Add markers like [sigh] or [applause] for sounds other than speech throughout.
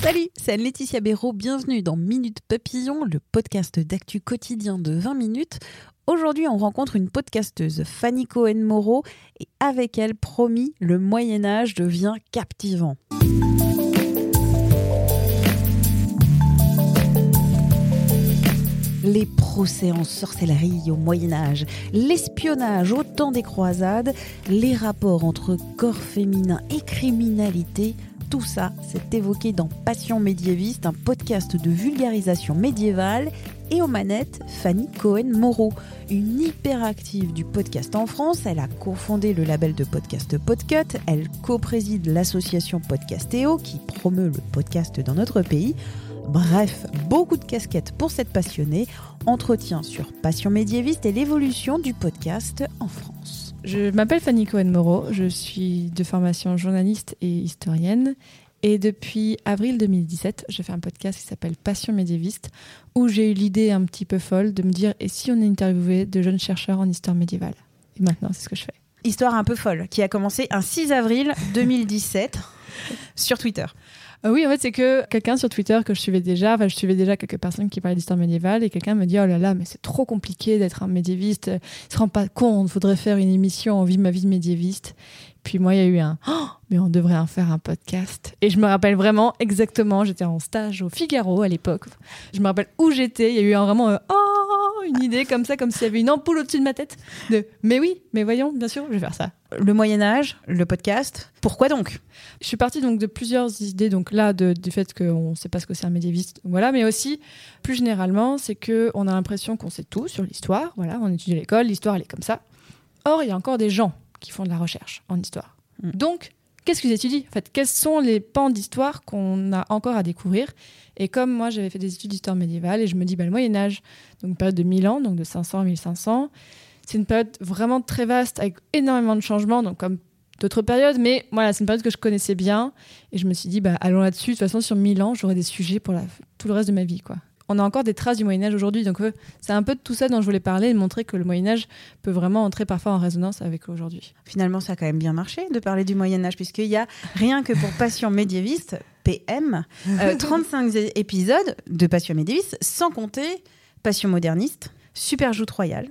Salut, c'est Laetitia Béraud, bienvenue dans Minute Papillon, le podcast d'actu quotidien de 20 minutes. Aujourd'hui, on rencontre une podcasteuse, Fanny Cohen-Moreau, et avec elle, promis, le Moyen-Âge devient captivant. Les procès en sorcellerie au Moyen Âge, l'espionnage au temps des croisades, les rapports entre corps féminin et criminalité, tout ça s'est évoqué dans Passion médiéviste, un podcast de vulgarisation médiévale, et aux manettes, Fanny Cohen-Moreau, une hyperactive du podcast en France. Elle a cofondé le label de podcast Podcut, elle co-préside l'association Podcastéo qui promeut le podcast dans notre pays. Bref, beaucoup de casquettes pour cette passionnée. Entretien sur Passion médiéviste et l'évolution du podcast en France. Je m'appelle Fanny Cohen-Moreau, je suis de formation journaliste et historienne. Et depuis avril 2017, je fais un podcast qui s'appelle Passion médiéviste, où j'ai eu l'idée un petit peu folle de me dire et si on interviewait de jeunes chercheurs en histoire médiévale? Et maintenant, c'est ce que je fais. Histoire un peu folle qui a commencé un 6 avril 2017 [laughs] sur Twitter. Euh, oui, en fait, c'est que quelqu'un sur Twitter que je suivais déjà, je suivais déjà quelques personnes qui parlaient d'histoire médiévale, et quelqu'un me dit Oh là là, mais c'est trop compliqué d'être un médiéviste, il se rend pas compte, faudrait faire une émission en vie ma vie de médiéviste. Puis moi, il y a eu un Oh, mais on devrait en faire un podcast. Et je me rappelle vraiment exactement, j'étais en stage au Figaro à l'époque. Je me rappelle où j'étais, il y a eu un, vraiment un, Oh, une idée comme ça, comme s'il y avait une ampoule au-dessus de ma tête. De Mais oui, mais voyons, bien sûr, je vais faire ça. Le Moyen-Âge, le podcast. Pourquoi donc? Je suis partie donc de plusieurs idées, donc là de- du fait qu'on ne sait pas ce que c'est un médiéviste, voilà, mais aussi plus généralement, c'est que on a l'impression qu'on sait tout sur l'histoire, voilà, on étudie l'école, l'histoire elle est comme ça. Or, il y a encore des gens qui font de la recherche en histoire. Mm. Donc, qu'est-ce qu'ils étudient? En fait, quels sont les pans d'histoire qu'on a encore à découvrir? Et comme moi, j'avais fait des études d'histoire médiévale, et je me dis, bah, le Moyen Âge, donc une période de 1000 ans, donc de 500 à 1500, c'est une période vraiment très vaste avec énormément de changements, donc comme d'autres périodes, mais voilà, c'est une période que je connaissais bien et je me suis dit, bah, allons là-dessus. De toute façon, sur 1000 ans, j'aurai des sujets pour tout le reste de ma vie. Quoi. On a encore des traces du Moyen-Âge aujourd'hui, donc euh, c'est un peu de tout ça dont je voulais parler et de montrer que le Moyen-Âge peut vraiment entrer parfois en résonance avec aujourd'hui. Finalement, ça a quand même bien marché de parler du Moyen-Âge, puisqu'il y a rien que pour Passion médiéviste, [laughs] PM, euh, [laughs] 35 é- épisodes de Passion médiéviste, sans compter Passion moderniste, Super Joute Royale,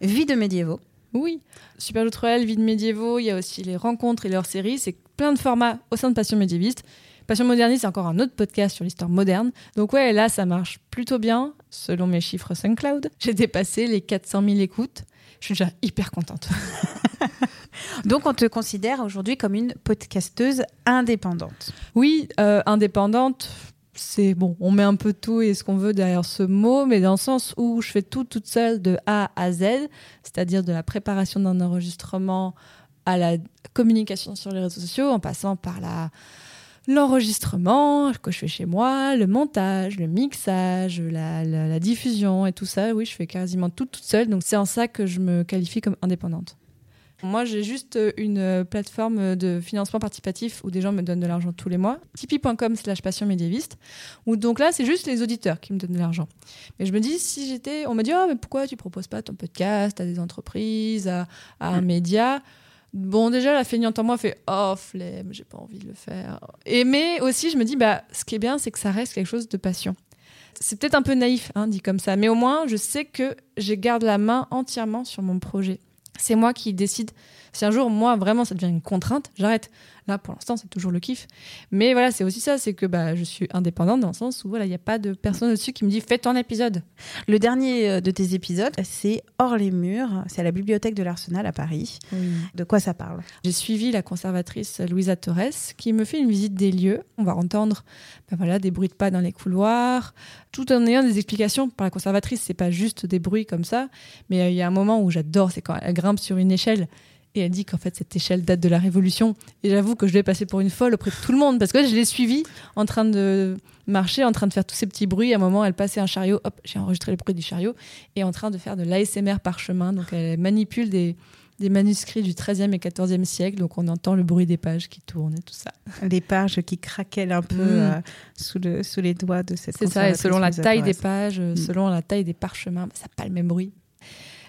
Vie de médiévaux. Oui, Super Joute Royale, Vie de médiévaux, il y a aussi les rencontres et leurs séries, c'est plein de formats au sein de Passion médiéviste. Passion moderniste, c'est encore un autre podcast sur l'histoire moderne. Donc ouais, là, ça marche plutôt bien, selon mes chiffres SoundCloud. [laughs] J'ai dépassé les 400 000 écoutes. Je suis déjà hyper contente. [laughs] Donc, on te considère aujourd'hui comme une podcasteuse indépendante. Oui, euh, indépendante, c'est bon, on met un peu tout et ce qu'on veut derrière ce mot, mais dans le sens où je fais tout toute seule de A à Z, c'est-à-dire de la préparation d'un enregistrement à la communication sur les réseaux sociaux, en passant par la l'enregistrement que je fais chez moi, le montage, le mixage, la, la- la diffusion et tout ça. Oui, je fais quasiment tout toute seule, donc c'est en ça que je me qualifie comme indépendante. Moi, j'ai juste une plateforme de financement participatif où des gens me donnent de l'argent tous les mois. Tipeee.com slash passion médiéviste. Où donc là, c'est juste les auditeurs qui me donnent de l'argent. Mais je me dis, si j'étais. On me dit, oh, mais pourquoi tu proposes pas ton podcast à des entreprises, à, à un média? Bon, déjà, la feignante en moi fait Oh, flemme, j'ai pas envie de le faire. Et mais aussi, je me dis, bah, ce qui est bien, c'est que ça reste quelque chose de passion. C'est peut-être un peu naïf, hein, dit comme ça, mais au moins, je sais que je garde la main entièrement sur mon projet. C'est moi qui décide. Si un jour, moi, vraiment, ça devient une contrainte, j'arrête. Là, pour l'instant, c'est toujours le kiff. Mais voilà, c'est aussi ça, c'est que bah, je suis indépendante dans le sens où voilà, il n'y a pas de personne au-dessus qui me dit fais ton épisode. Le dernier euh, de tes épisodes, c'est Hors les murs, c'est à la bibliothèque de l'Arsenal à Paris. De quoi ça parle? J'ai suivi la conservatrice Louisa Torres qui me fait une visite des lieux. On va entendre ben voilà, des bruits de pas dans les couloirs, tout en ayant des explications par la conservatrice. C'est pas juste des bruits comme ça, mais euh, il y a un moment où j'adore, c'est quand elle grimpe sur une échelle Et elle dit qu'en fait, cette échelle date de la Révolution. Et j'avoue que je vais passer pour une folle auprès de tout le monde parce que je l'ai suivie en train de marcher, en train de faire tous ces petits bruits. À un moment, elle passait un chariot. Hop, j'ai enregistré le bruit du chariot. Et en train de faire de l'ASMR par chemin. Donc, elle manipule des, des manuscrits du XIIIe et XIVe siècle. Donc, on entend le bruit des pages qui tournent et tout ça. Les pages qui craquellent un peu Mm. euh, sous, le, sous les doigts de cette C'est ça, et selon la taille des pages, euh, selon la taille des parchemins, bah, ça n'a pas le même bruit.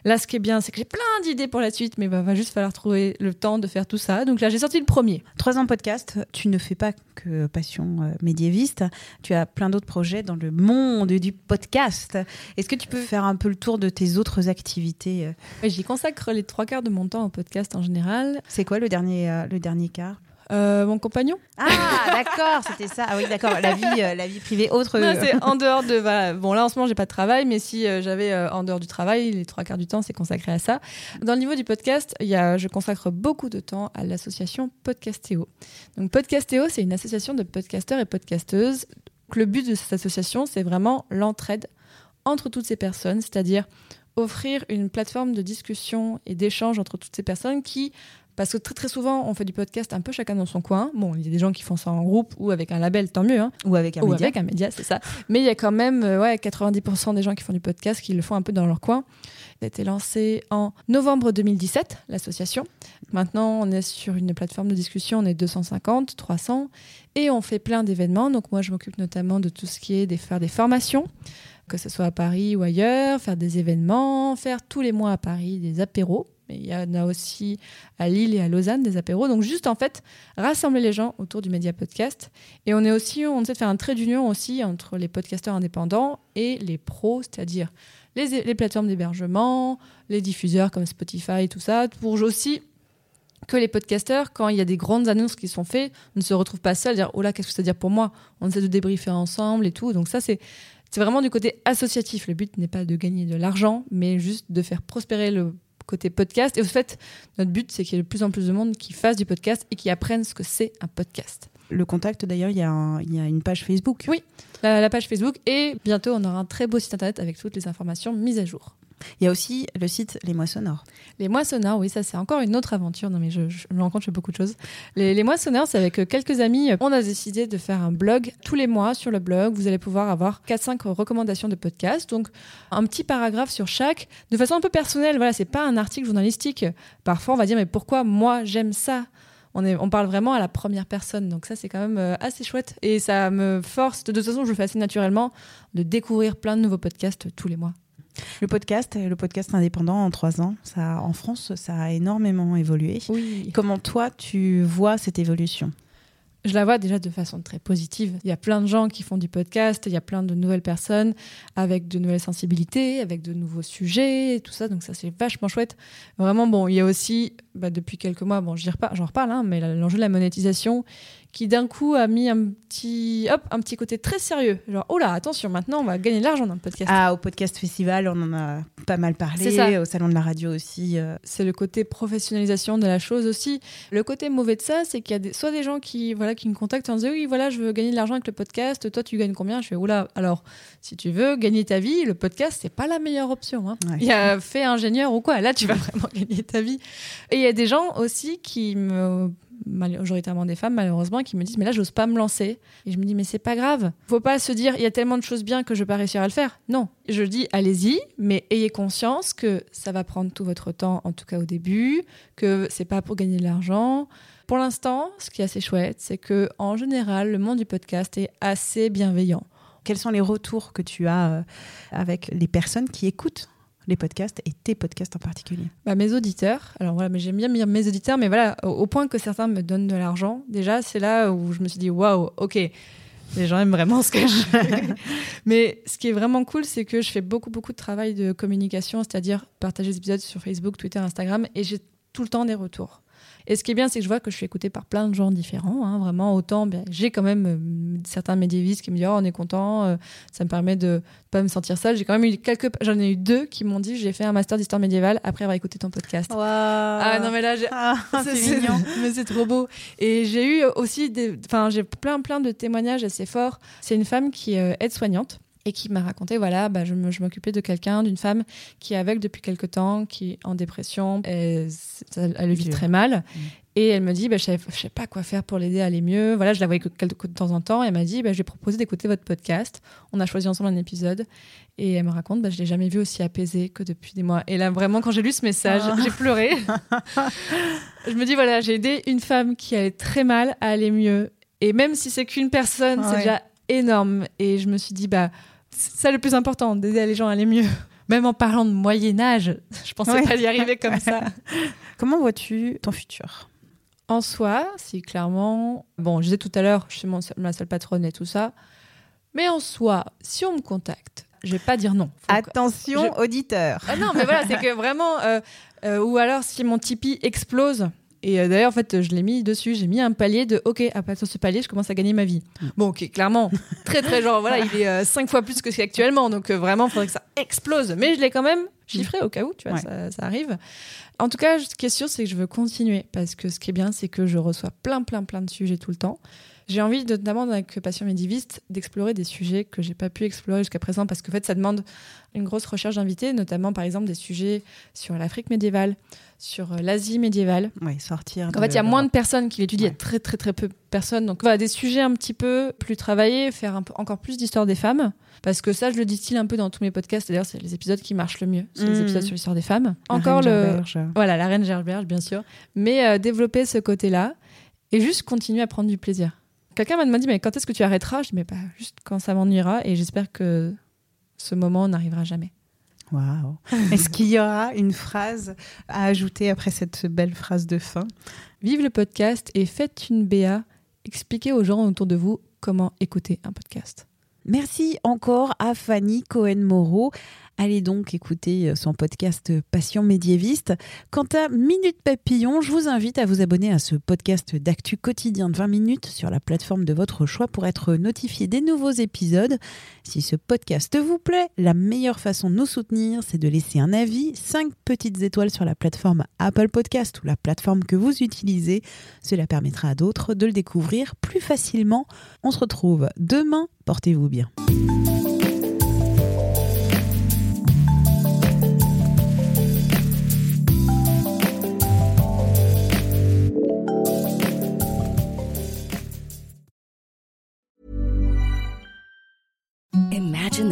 Là, ce qui est bien, c'est que j'ai plein d'idées pour la suite, mais il va juste falloir trouver le temps de faire tout ça. Donc là, j'ai sorti le premier. Trois ans de podcast, tu ne fais pas que passion euh, médiéviste, tu as plein d'autres projets dans le monde du podcast. Est-ce que tu peux faire un peu le tour de tes autres activités euh J'y consacre les trois quarts de mon temps au podcast en général. C'est quoi le dernier, euh, le dernier quart? Euh, mon compagnon Ah, d'accord, c'était ça. Ah oui, d'accord, la vie, euh, la vie privée autre. Non, c'est en dehors de. voilà. Bon, là, en ce moment, j'ai pas de travail, mais si euh, j'avais euh, en dehors du travail, les trois quarts du temps, c'est consacré à ça. Dans le niveau du podcast, il y a, je consacre beaucoup de temps à l'association Podcastéo. Donc, Podcastéo, c'est une association de podcasteurs et podcasteuses. Le but de cette association, c'est vraiment l'entraide entre toutes ces personnes, c'est-à-dire offrir une plateforme de discussion et d'échange entre toutes ces personnes qui parce que très très souvent on fait du podcast un peu chacun dans son coin. Bon, il y a des gens qui font ça en groupe ou avec un label, tant mieux. hein Ou avec un ou média. avec un média, c'est ça. Mais il y a quand même euh, ouais, 90% des gens qui font du podcast qui le font un peu dans leur coin. Il a été lancé en novembre 2017, l'association. Maintenant, on est sur une plateforme de discussion, on est 250, 300, et on fait plein d'événements. Donc moi, je m'occupe notamment de tout ce qui est de faire des formations, que ce soit à Paris ou ailleurs, faire des événements, faire tous les mois à Paris des apéros. Mais il y en a aussi à Lille et à Lausanne des apéros. Donc juste en fait, rassembler les gens autour du média podcast. Et on est aussi, on essaie de faire un trait d'union aussi entre les podcasteurs indépendants et les pros, c'est-à-dire les, plateformes d'hébergement, les diffuseurs comme Spotify, tout ça, pour aussi que les podcasteurs, quand il y a des grandes annonces qui sont faites, ne se retrouvent pas seuls, dire oh là, qu'est-ce que ça veut dire pour moi? On essaie de débriefer ensemble et tout. Donc ça, c'est c'est vraiment du côté associatif. Le but n'est pas de gagner de l'argent, mais juste de faire prospérer le côté podcast. Et au fait, notre but, c'est qu'il y ait de plus en plus de monde qui fasse du podcast et qui apprennent ce que c'est un podcast. Le contact, d'ailleurs, il y, y a une page Facebook. Oui. La, la page Facebook et bientôt, on aura un très beau site internet avec toutes les informations mises à jour. Il y a aussi le site Les Moissonneurs. Les moissonneurs, oui, ça c'est encore une autre aventure. Non mais je, je me rends compte, je fais beaucoup de choses. Les, les moissonneurs, c'est avec euh, quelques amis. On a décidé de faire un blog tous les mois sur le blog. Vous allez pouvoir avoir 4-5 recommandations de podcasts. Donc un petit paragraphe sur chaque, de façon un peu personnelle. Voilà, c'est pas un article journalistique. Parfois, on va dire mais pourquoi moi j'aime ça? On, on parle vraiment à la première personne, donc ça c'est quand même euh, assez chouette et ça me force, de toute façon je le fais assez naturellement, de découvrir plein de nouveaux podcasts tous les mois. Le podcast, le podcast indépendant en trois ans, ça, en France, ça a énormément évolué. Oui. Comment toi, tu vois cette évolution? Je la vois déjà de façon très positive. Il y a plein de gens qui font du podcast, il y a plein de nouvelles personnes avec de nouvelles sensibilités, avec de nouveaux sujets, et tout ça. Donc ça, c'est vachement chouette. Vraiment, bon, il y a aussi, bah, depuis quelques mois, bon, j'en reparle, hein, mais l'enjeu de la monétisation qui d'un coup a mis un petit, hop, un petit côté très sérieux. Genre, oh là, attention, maintenant on va gagner de l'argent dans le podcast. Ah, au podcast festival, on en a pas mal parlé. C'est ça. Au salon de la radio aussi. euh. c'est le côté professionnalisation de la chose aussi. Le côté mauvais de ça, c'est qu'il y a des, soit des gens qui, voilà, qui me contactent en disant oui, voilà, je veux gagner de l'argent avec le podcast. Toi, tu gagnes combien? Je fais oula. Alors, si tu veux gagner ta vie, le podcast, c'est pas la meilleure option. Hein. Ouais. Il y a fait ingénieur ou quoi. Là, tu vas [laughs] vraiment gagner ta vie. Et il y a des gens aussi qui me majoritairement des femmes malheureusement qui me disent mais là j'ose pas me lancer. Et je me dis mais c'est pas grave. Faut pas se dire il y a tellement de choses bien que je vais pas réussir à le faire. Non. Je dis allez-y mais ayez conscience que ça va prendre tout votre temps en tout cas au début que c'est pas pour gagner de l'argent. Pour l'instant ce qui est assez chouette c'est que en général le monde du podcast est assez bienveillant. Quels sont les retours que tu as euh, avec les personnes qui écoutent? Les podcasts et tes podcasts en particulier Bah, mes auditeurs, alors voilà, mais j'aime bien dire mes auditeurs, mais voilà, au, au point que certains me donnent de l'argent, déjà, c'est là où je me suis dit, waouh, ok, les gens aiment vraiment ce que je fais. [laughs] mais ce qui est vraiment cool, c'est que je fais beaucoup, beaucoup de travail de communication, c'est-à-dire partager des épisodes sur Facebook, Twitter, Instagram, et j'ai tout le temps des retours. Et ce qui est bien, c'est que je vois que je suis écoutée par plein de gens différents. hein, vraiment, autant, bien, j'ai quand même euh, certains médiévistes qui me disent Oh, on est content, euh, ça me permet de pas me sentir seule. J'ai quand même eu quelques. J'en ai eu deux qui m'ont dit J'ai fait un master d'histoire médiévale après avoir écouté ton podcast. Ah non, mais là, Ah, [laughs] c'est mignon. [laughs] mais c'est trop beau. Et j'ai eu aussi des, enfin, j'ai plein plein de témoignages assez forts. C'est une femme qui est euh, aide-soignante et qui m'a raconté voilà, bah, je m'occupais de quelqu'un, d'une femme qui est aveugle depuis quelque temps, qui est en dépression, et elle, elle le vit très mal. Mm. Et elle me dit, bah, je ne sais pas quoi faire pour l'aider à aller mieux. Voilà, je la voyais que de temps en temps. Et elle m'a dit, bah, je vais proposer d'écouter votre podcast. On a choisi ensemble un épisode. Et elle me raconte, bah, je l'ai jamais vu aussi apaisé que depuis des mois. Et là, vraiment, quand j'ai lu ce message, Ah. j'ai pleuré. [laughs] je me dis, voilà, j'ai aidé une femme qui allait très mal à aller mieux. Et même si c'est qu'une personne, c'est Ouais. déjà énorme. Et je me suis dit, bah, c'est ça le plus important, d'aider les gens à aller mieux. [laughs] Même en parlant de Moyen-Âge, je pensais Ouais. pas y arriver comme ça. [laughs] Comment vois-tu ton futur? En soi, si clairement, bon, je disais tout à l'heure, je suis mon- ma seule patronne et tout ça, mais en soi, si on me contacte, je vais pas dire non. Faut que- Attention, je- auditeur. Ah non, mais voilà, c'est [laughs] que vraiment, euh, euh, ou alors si mon Tipeee explose. Et euh, d'ailleurs, en fait, je l'ai mis dessus. J'ai mis un palier de OK, à partir de ce palier, je commence à gagner ma vie. Bon, ok, clairement, très, très genre, voilà, il est euh, cinq fois plus que ce qu'il est actuellement. Donc, euh, vraiment, il faudrait que ça explose. Mais je l'ai quand même chiffré au cas où, tu vois, Ouais. ça, ça arrive. En tout cas, ce qui est sûr, c'est que je veux continuer. Parce que ce qui est bien, c'est que je reçois plein, plein, plein de sujets tout le temps. J'ai envie, notamment avec Passion Médiviste, d'explorer des sujets que j'ai pas pu explorer jusqu'à présent parce qu'en fait, ça demande une grosse recherche d'invités, notamment par exemple des sujets sur l'Afrique médiévale, sur euh, l'Asie médiévale. Oui, sortir. En fait, il y a moins de personnes qui l'étudient, il y a très très très peu de personnes. Donc voilà, des sujets un petit peu plus travaillés, faire un peu, encore plus d'histoire des femmes. Parce que ça, je le distille un peu dans tous mes podcasts. D'ailleurs, c'est les épisodes qui marchent le mieux. C'est les Mhm. épisodes sur l'histoire des femmes. Encore le. Voilà, la reine Gerberge, bien sûr. Mais euh, développer ce côté-là et juste continuer à prendre du plaisir. Quelqu'un m'a demandé, mais quand est-ce que tu arrêteras? Je dis, mais pas juste quand ça m'ennuiera. Et j'espère que ce moment n'arrivera jamais. Waouh. [laughs] Est-ce qu'il y aura une phrase à ajouter après cette belle phrase de fin? Vive le podcast et faites une BA. Expliquez aux gens autour de vous comment écouter un podcast. Merci encore à Fanny Cohen-Moreau. Allez donc écouter son podcast Passion médiéviste. Quant à Minute Papillon, je vous invite à vous abonner à ce podcast d'actu quotidien de 20 minutes sur la plateforme de votre choix pour être notifié des nouveaux épisodes. Si ce podcast vous plaît, la meilleure façon de nous soutenir, c'est de laisser un avis, 5 petites étoiles sur la plateforme Apple Podcast ou la plateforme que vous utilisez. Cela permettra à d'autres de le découvrir plus facilement. On se retrouve demain. Portez-vous bien.